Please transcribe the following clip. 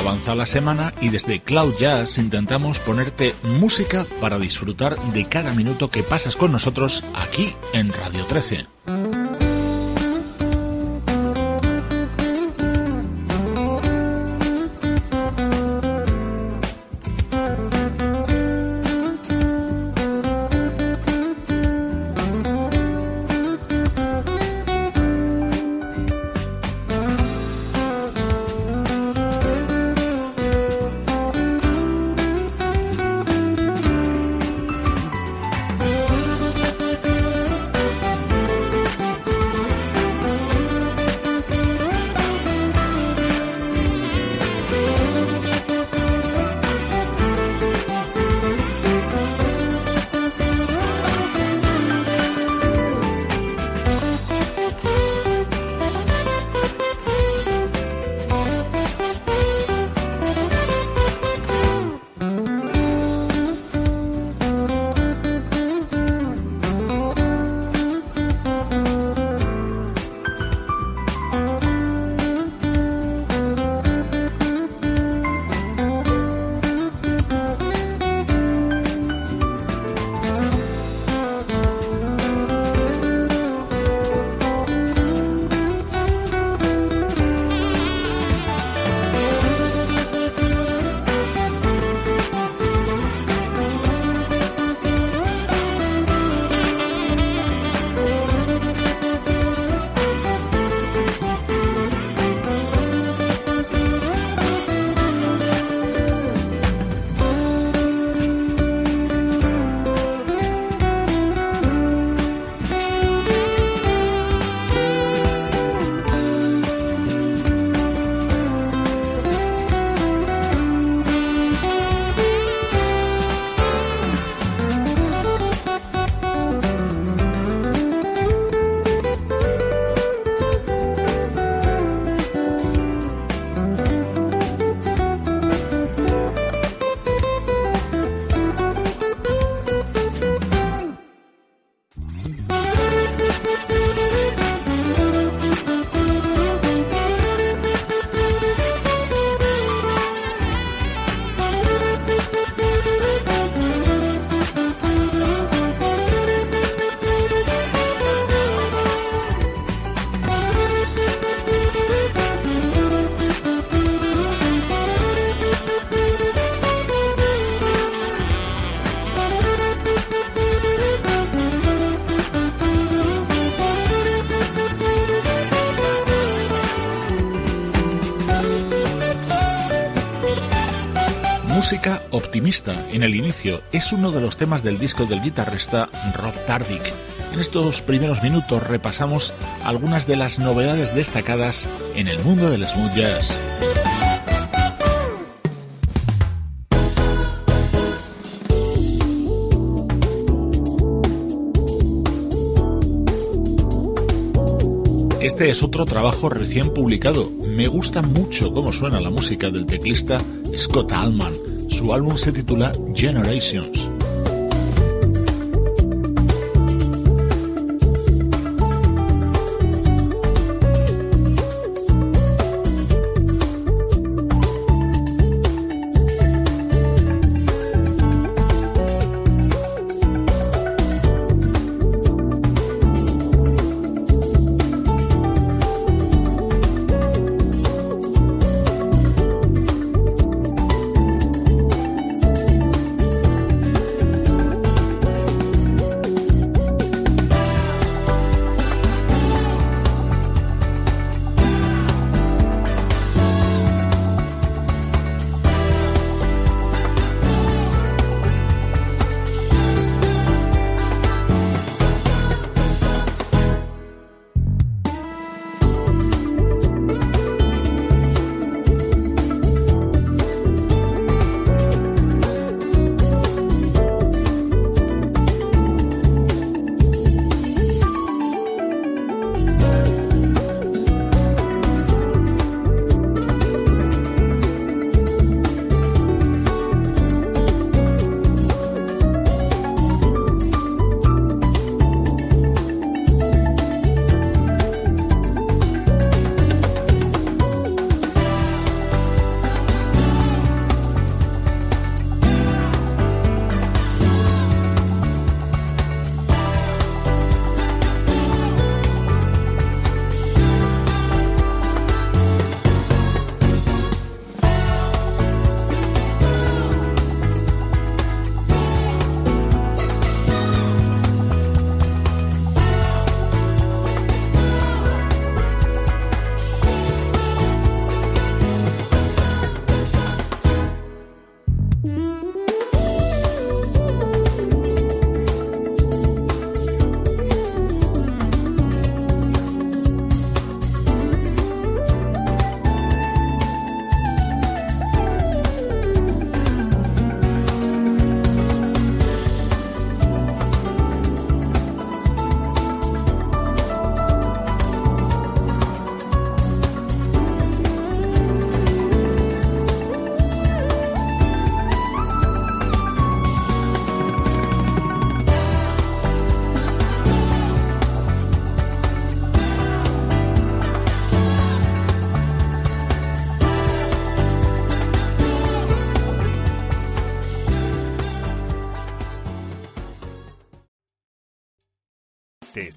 Avanza la semana y desde Cloud Jazz intentamos ponerte música para disfrutar de cada minuto que pasas con nosotros aquí en Radio 13. Música optimista en el inicio es uno de los temas del disco del guitarrista Rob Tardick. En estos primeros minutos repasamos algunas de las novedades destacadas en el mundo del smooth jazz. Este es otro trabajo recién publicado. Me gusta mucho cómo suena la música del teclista Scott Allman. Su álbum se titula Generations.